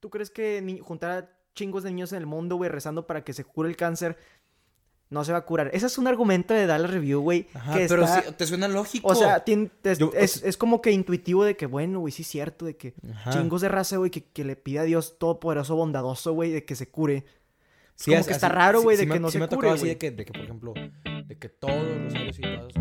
¿Tú crees que ni- juntar a chingos de niños en el mundo, güey, rezando para que se cure el cáncer, no se va a curar? Ese es un argumento de Dallas Review, güey. Ajá, que pero está- sí, te suena lógico. O sea, es, Yo- es- es como que intuitivo de que, bueno, güey, sí es cierto, de que Ajá. chingos de raza, güey, que, que le pide a Dios todopoderoso, bondadoso, güey, de que se cure. Sí, como que está raro, sí- güey, sí de me- que no sí se me ha cure, tocado así de que, de que, por ejemplo, de que todos los rosarios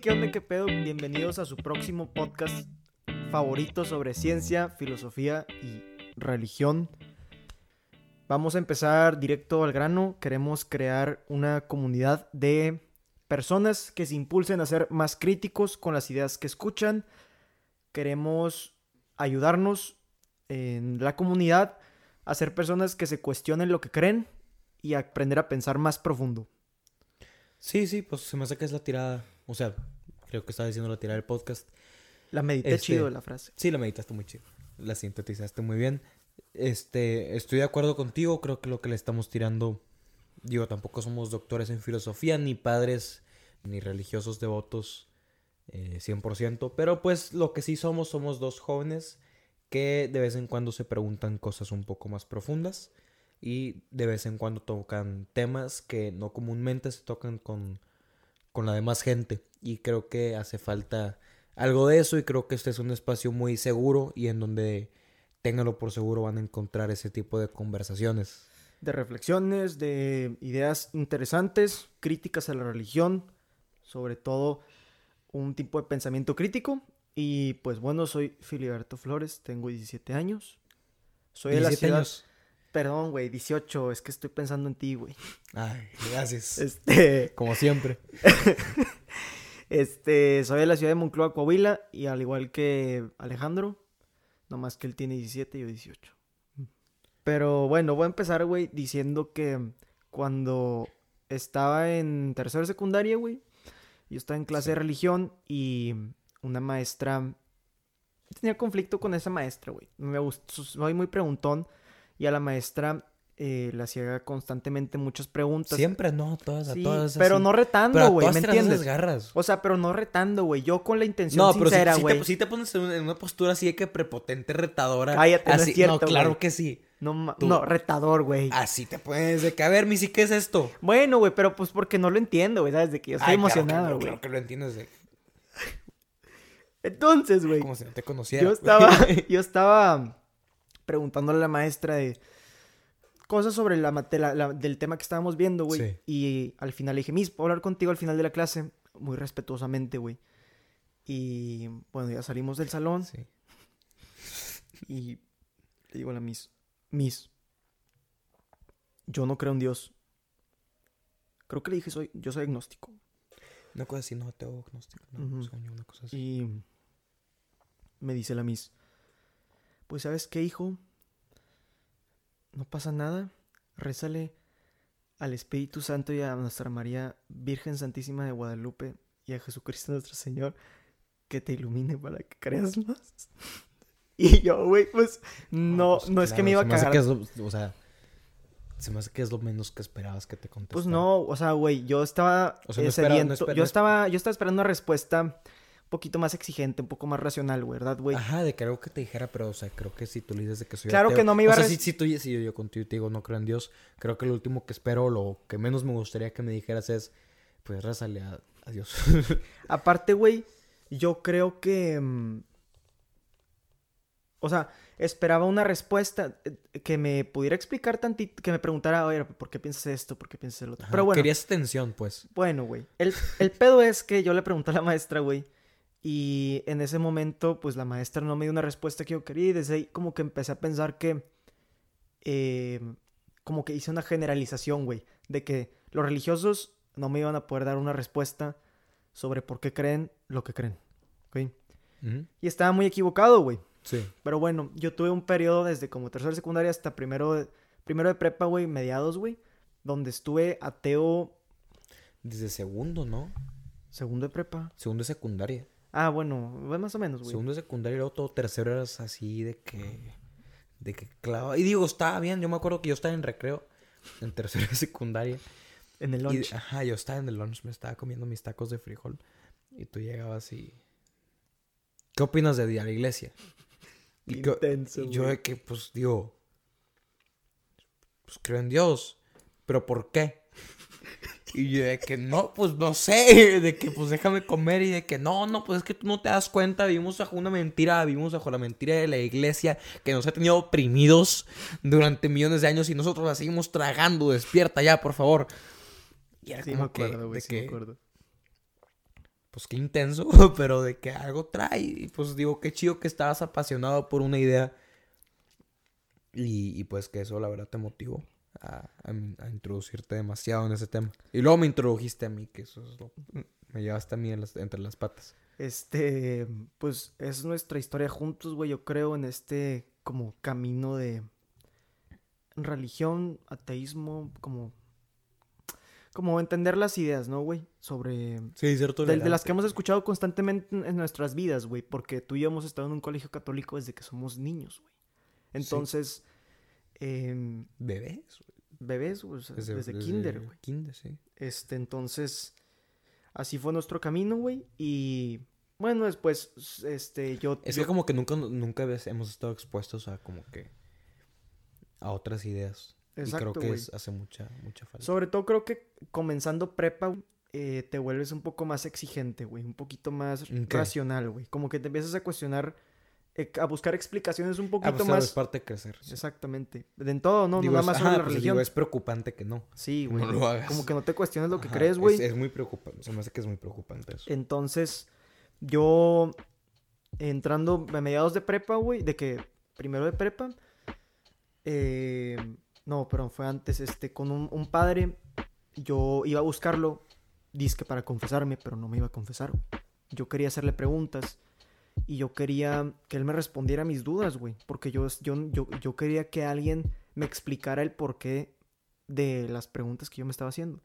¿qué onda, qué pedo? Bienvenidos a su próximo podcast favorito sobre ciencia, filosofía y religión. Vamos a empezar directo al grano. Queremos crear una comunidad de personas que se impulsen a ser más críticos con las ideas que escuchan. Queremos ayudarnos en la comunidad a ser personas que se cuestionen lo que creen y aprender a pensar más profundo. Sí, sí, pues se me hace que es la tirada. O sea, creo que estaba diciendo la tirada del podcast. La medité Este- chido la frase. Sí, la meditaste muy chido. La sintetizaste muy bien. Este, estoy de acuerdo contigo. Creo que lo que le estamos tirando. Digo, tampoco somos doctores en filosofía, ni padres, ni religiosos devotos eh, 100%. Pero pues lo que sí somos, somos dos jóvenes que de vez en cuando se preguntan cosas un poco más profundas. Y de vez en cuando tocan temas que no comúnmente se tocan con, con la demás gente. Y creo que hace falta algo de eso y creo que este es un espacio muy seguro y en donde ténganlo por seguro van a encontrar ese tipo de conversaciones. de reflexiones, de ideas interesantes, críticas a la religión, sobre todo un tipo de pensamiento crítico. Y pues bueno, soy Filiberto Flores, tengo 17 años. Soy de la 17 ciudad... años. Perdón, güey, 18, es que estoy pensando en ti, güey. Ay, gracias. Este, Como siempre. este, soy de la ciudad de Moncloa, Coahuila, y al igual que Alejandro, nomás que él tiene 17 y yo 18. Pero bueno, voy a empezar, güey, diciendo que cuando estaba en tercera secundaria, güey, yo estaba en clase de religión y una maestra tenía conflicto con esa maestra, güey. Me gustó, soy muy preguntón y a la maestra eh, le hacía constantemente muchas preguntas. Siempre no, todas, a Sí, todas. pero así. no Pero retando, güey, ¿me entiendes? garras. O sea, pero no retando, güey. Yo con la intención No, pero si, sincera, si güey. te, si te pones en una, postura así de que prepotente, retadora. Cállate, no es así, cierto, claro güey. que sí. No, tú- no, retador, güey. Así te pones de que, a ver, Missy, ¿qué es esto? Bueno, güey, pero pues porque no lo entiendo, güey, ¿sabes? De que yo estoy Ay, emocionado, güey. Claro que lo entiendes, de- Entonces, güey, como si no te conociera. yo estaba, yo estaba preguntándole a la maestra de cosas sobre la, la- del tema que estábamos viendo, güey. Sí. Y al final le dije, Miss, ¿puedo hablar contigo al final de la clase? Muy respetuosamente, güey. Y bueno, ya salimos del salón. Sí. Y le digo a la Miss, Miss, yo no creo en Dios. Creo que le dije, soy, yo soy agnóstico. Una cosa así, no, tengo agnóstico, no, Ujú. sueño, una cosa así. Y me dice la Miss, pues ¿sabes qué, hijo? No pasa nada. Rézale al Espíritu Santo y a Nuestra María Virgen Santísima de Guadalupe y a Jesucristo nuestro Señor que te ilumine para que creas más. Y yo, güey, pues no, pues, no es que me iba a cagar. que es lo- o sea, se me hace que es lo menos que esperabas que te contestara. Pues no, o sea, güey, yo estaba O sea, no eh, no yo estaba, yo estaba esperando una respuesta poquito más exigente, un poco más racional, ¿verdad, güey? Ajá, de que algo que te dijera, pero, o sea, creo que si tú le dices de que soy Claro ateo- que no me iba o a sea, res- si, si tú, si yo, yo contigo te digo no creo en Dios, creo que lo último que espero, lo que menos me gustaría que me dijeras es, pues, rázale a, a Dios. Aparte, güey, yo creo que. mm, O sea, esperaba una respuesta eh, que me pudiera explicar tantito, que me preguntara, oye, ¿por qué piensas esto? ¿Por qué piensas el otro? Ajá, Pero bueno, Querías atención, pues. bueno, güey. El, el pedo es que yo le pregunté a la maestra, güey. Y en ese momento, pues la maestra no me dio una respuesta que yo quería. Y desde ahí, como que empecé a pensar que. eh, como que hice una generalización, güey. De que los religiosos no me iban a poder dar una respuesta sobre por qué creen lo que creen. Y estaba muy equivocado, güey. Sí. Pero bueno, yo tuve un periodo desde como tercera secundaria hasta primero de, primero de prepa, güey, mediados, güey. Donde estuve ateo Desde segundo, ¿no? segundo de prepa. Segundo de secundaria. Ah, bueno, más o menos, güey. Segundo de secundaria y luego todo tercero eras así de que... De que clavaba. Y digo, estaba bien. Yo me acuerdo que yo estaba en recreo. En tercera de secundaria. En el Y, lunch. ajá, yo estaba en el lunch. Me estaba comiendo mis tacos de frijol. Y tú llegabas y... ¿Qué opinas de ir a la iglesia? Y, que- Intenso, y yo de que, pues, digo... Pues creo en Dios. ¿Pero por qué? Y yo de que no, pues no sé, de que pues déjame comer y de que no, no, pues es que tú no te das cuenta, vivimos bajo una mentira, vivimos bajo la mentira de la iglesia que nos ha tenido oprimidos durante millones de años y nosotros la seguimos tragando, despierta ya, por favor. Y era Sí, me como que, acuerdo, güey, me que, acuerdo. pues qué intenso, pero de que algo trae, y pues digo, qué chido que estabas apasionado por una idea y, y pues que eso la verdad te motivó a, a- a introducirte demasiado en ese tema. Y luego me introdujiste a mí, que eso es lo... Me llevaste a mí en las- entre las patas. Este, pues es nuestra historia juntos, güey, yo creo, en este como camino de religión, ateísmo, como como entender las ideas, ¿no, güey? Sobre Sí, cierto. de, de las que hemos escuchado constantemente en, en nuestras vidas, güey, porque tú y yo hemos estado en un colegio católico desde que somos niños, güey. Entonces, em, ¿Bebés? bebés, o sea, desde, kinder, güey. Kinder, sí. Este, entonces, así fue nuestro camino, güey. Y bueno, después, este, yo. Es yo- que como que nunca, nunca hemos estado expuestos a como que... A otras ideas. y creo que es- hace mucha, mucha falta. Sobre todo creo que comenzando prepa, eh, te vuelves un poco más exigente, güey. Un poquito más racional, güey. Como que te empiezas a cuestionar, eh, a buscar explicaciones un Ah, poquito pues, claro, es más. parte de crecer. sí. Exactamente. De en todo, ¿no? Digo, no nada más sobre la pues, religión. digo, es preocupante que no. Sí, no güey. lo hagas. Como que no te cuestiones lo que crees, es- güey. Es, muy preocupante. Se me hace que es muy preocupante eso. Entonces, yo entrando a mediados de prepa, güey, de que primero de prepa, eh, no, perdón, fue antes, este, con un, un padre, yo iba a buscarlo, disque para confesarme, pero no me iba a confesar. Yo quería hacerle preguntas y yo quería que él me respondiera a mis dudas, güey, porque yo, yo, yo, yo quería que alguien me explicara el porqué de las preguntas que yo me estaba haciendo.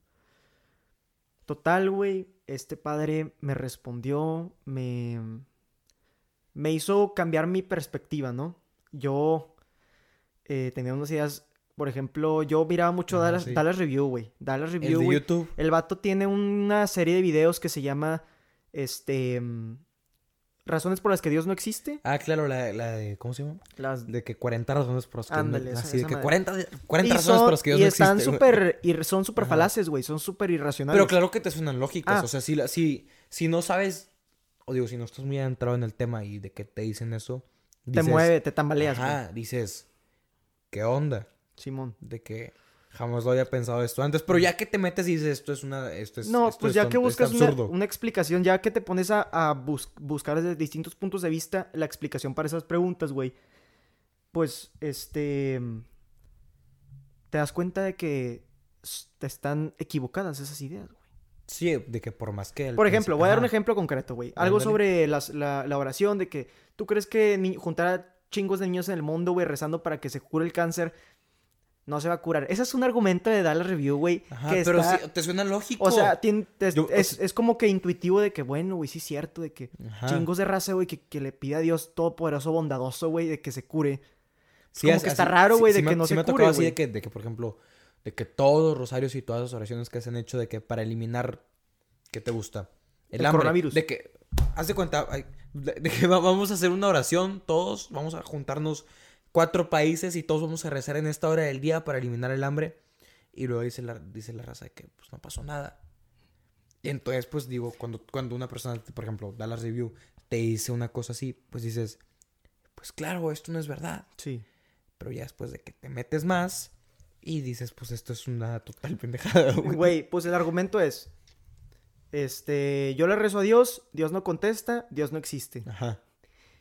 Total, güey, este padre me respondió, me, me hizo cambiar mi perspectiva, ¿no? Yo eh, tenía unas ideas, por ejemplo, yo miraba mucho Ajá, Dallas, sí. Dallas Review, güey. Dallas El Review, de güey. YouTube. El vato tiene una serie de videos que se llama, este, Razones por las que Dios no existe. Ah, claro, la, la de... ¿Cómo se llama? Las De que 40 razones por las que... Ándale, no, así de que madre. 40, de- 40 y razones son- por las que Dios no existe. súper, y son súper falaces, güey. Son súper irracionales. Pero claro que te suenan lógicas. Ah. O sea, si, si, si no sabes... O digo, si no estás muy adentrado en el tema y de que te dicen eso... te dices, mueve, te tambaleas. Ajá, dices... ¿Qué onda? Simón. De que jamás lo había pensado esto antes. Pero ya que te metes y dices, esto es una... Esto es, No, esto pues es ya que buscas una, explicación, ya que te pones a, a bus- buscar desde distintos puntos de vista la explicación para esas preguntas, güey, pues, este, te das cuenta de que te están equivocadas esas ideas, güey. Sí, de que por más que... el Por ejemplo, voy a dar un ejemplo concreto, güey. Algo Ándale. sobre las- la, la oración, de que tú crees que juntar a chingos de niños en el mundo, güey, rezando para que se cure el cáncer, no se va a curar. Ese es un argumento de Dallas Review, güey. Ajá, que pero está- sí, te suena lógico. O sea, tien- te- Yo- es, es como que intuitivo de que, bueno, güey, sí es cierto, de que Ajá. chingos de raza, güey, que, que le pide a Dios todopoderoso, bondadoso, güey, de que se cure. Sí, como es- que está raro, güey, sí de que no se me cure, tocado así de que, de que, por ejemplo, de que todos los rosarios y todas las oraciones que se han hecho de que para eliminar, ¿qué te gusta? El coronavirus. De que, haz de cuenta, de, que va- vamos a hacer una oración, todos vamos a juntarnos cuatro países y todos vamos a rezar en esta hora del día para eliminar el hambre. Y luego dice la, dice la raza de que pues no pasó nada. Y entonces, pues digo, cuando, cuando una persona, por ejemplo, da la review, te dice una cosa así, pues dices, pues claro, esto no es verdad. Sí. Pero ya después de que te metes más y dices, pues esto es una total pendejada, güey. Güey, pues el argumento es, este, yo le rezo a Dios, Dios no contesta, Dios no existe. Ajá.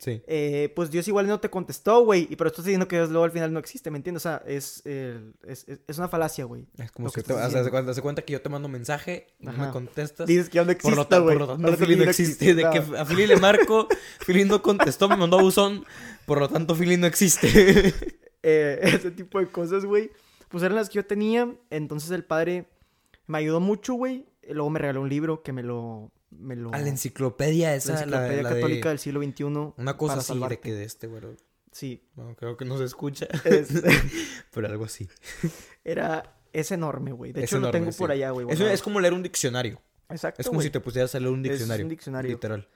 Sí. Eh, pues Dios igual no te contestó, güey, y pero estás diciendo que Dios luego al final no existe, ¿me entiendes? O sea, es, el- es, es- una falacia, güey. Es como si que te de diciendo. cuenta, que yo te mando un mensaje, no me contestas. Dices que ya no existe, por lo, por lo tanto, Ahora Fili no existe. De que No. a Fili le marco, Fili no contestó, me mandó a buzón. Por lo tanto, Fili no existe. eh, ese tipo de cosas, güey. Pues eran las que yo tenía. Entonces el padre me ayudó mucho, güey. Luego me regaló un libro que me lo... Me lo a la enciclopedia esa, la, enciclopedia la de- católica del siglo XXI. Una cosa así de salvarte. que de este, güey. Sí. No, creo que no se escucha. Es- Pero algo así. era... Es enorme, güey. De Es hecho, lo tengo por allá, güey. Es, es como leer un diccionario. Exacto, Es como si te pusieras a leer un Es diccionario. un diccionario. Literal.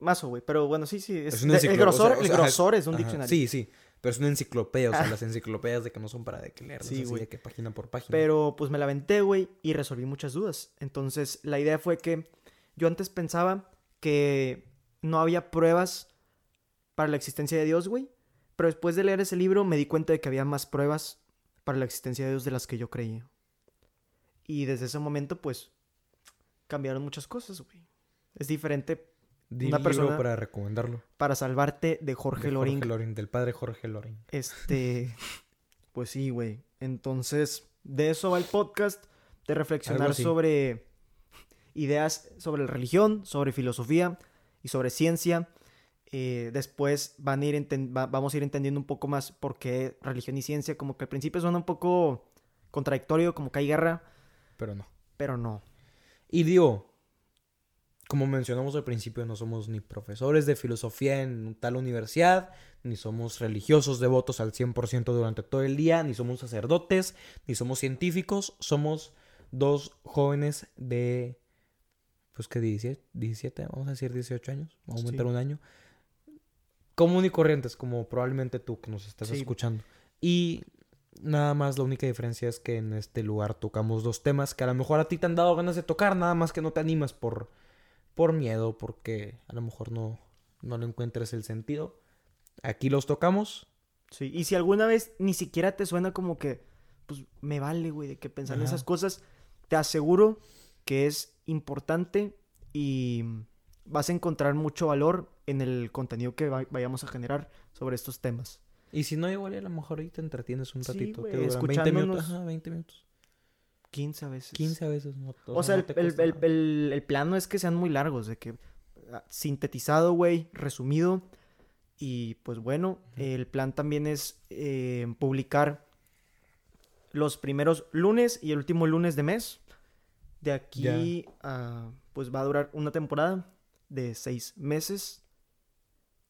Mazo, güey. Pero bueno, sí, sí. Es, Es un el grosor, o sea, o el grosor es un diccionario. Sí, sí. Pero es una enciclopedia. O sea, Ah. las enciclopedias de que no son para de que leer. Sí, Sí, güey. güey. De que página por página. Pero pues me la aventé, güey, y resolví muchas dudas. Entonces, la idea fue que yo antes pensaba que no había pruebas para la existencia de Dios, güey. Pero después de leer ese libro me di cuenta de que había más pruebas para la existencia de Dios de las que yo creía. Y desde ese momento, pues, cambiaron muchas cosas, güey. Es diferente Di una libro persona- para recomendarlo. para salvarte de Jorge De Loring. Jorge Loring, del padre Jorge Loring. Este, pues sí, güey. Entonces, de eso va el podcast, de reflexionar sobre ideas sobre religión, sobre filosofía y sobre ciencia. Eh, después van a ir enten- va- vamos a ir entendiendo un poco más por qué religión y ciencia, como que al principio suena un poco contradictorio, como que hay guerra, Pero no. pero no. Y digo, como mencionamos al principio, no somos ni profesores de filosofía en tal universidad, ni somos religiosos devotos al 100% durante todo el día, ni somos sacerdotes, ni somos científicos, somos dos jóvenes de, pues que 17, 17 vamos a decir 18 años, vamos a Sí. aumentar un año, común y corrientes, como probablemente tú que nos estás Sí. escuchando. Y nada más la única diferencia es que en este lugar tocamos dos temas que a lo mejor a ti te han dado ganas de tocar, nada más que no te animas por, por miedo, porque a lo mejor no, no le encuentres el sentido. Aquí los tocamos. Sí, y si alguna vez ni siquiera te suena como que, pues me vale, güey, de que pensar en esas cosas, te aseguro que es importante y vas a encontrar mucho valor en el contenido que va- vayamos a generar sobre estos temas. Y si no, igual a lo mejor ahí te entretienes un Sí, ratito. güey, duran 20 minutos. escuchándonos. Ajá, 20 minutos. 15 veces. 15 veces. No, O, sea, no el, el, el- el- plan no es que sean muy largos, de que ah, sintetizado, güey, resumido. Y pues bueno, el plan también es eh, publicar los primeros lunes y el último lunes de mes. De aquí a, pues va a durar una temporada de seis meses.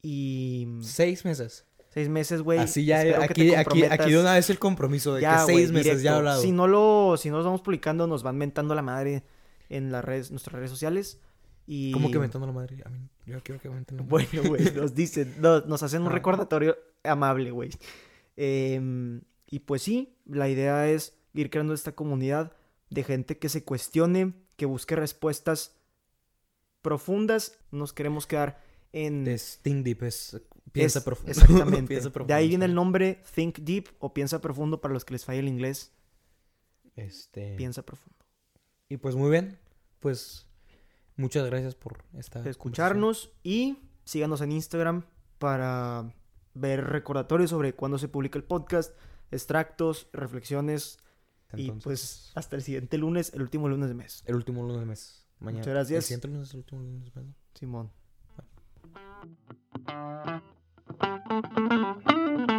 Y Seis meses. Seis meses, güey. Así ya, aquí, aquí, aquí de una vez el compromiso de Ya, que seis meses ya hablado. Si no lo, si no los vamos publicando, nos van mentando la madre en las redes, nuestras redes sociales. Y... ¿Cómo que mentando la madre? A mí, yo quiero que menten la madre. Bueno, güey, nos dicen, no, nos hacen un Ah. recordatorio amable, güey. Em, y pues sí, la idea es ir creando esta comunidad de gente que se cuestione, que busque respuestas profundas. Nos queremos quedar en... Es Think Deep, es piensa es- profundo. Exactamente. Piensa de ahí viene el nombre Think Deep o Piensa Profundo para los que les falla el inglés. Este... Piensa Profundo. Y pues muy bien, pues muchas gracias por esta de escucharnos y síganos en Instagram para ver recordatorios sobre cuándo se publica el podcast, extractos, reflexiones y pues hasta el siguiente lunes, el último lunes de mes. el último lunes del mes. Mañana. Muchas gracias. El siguiente lunes es el último lunes del mes. Simón. Thank you.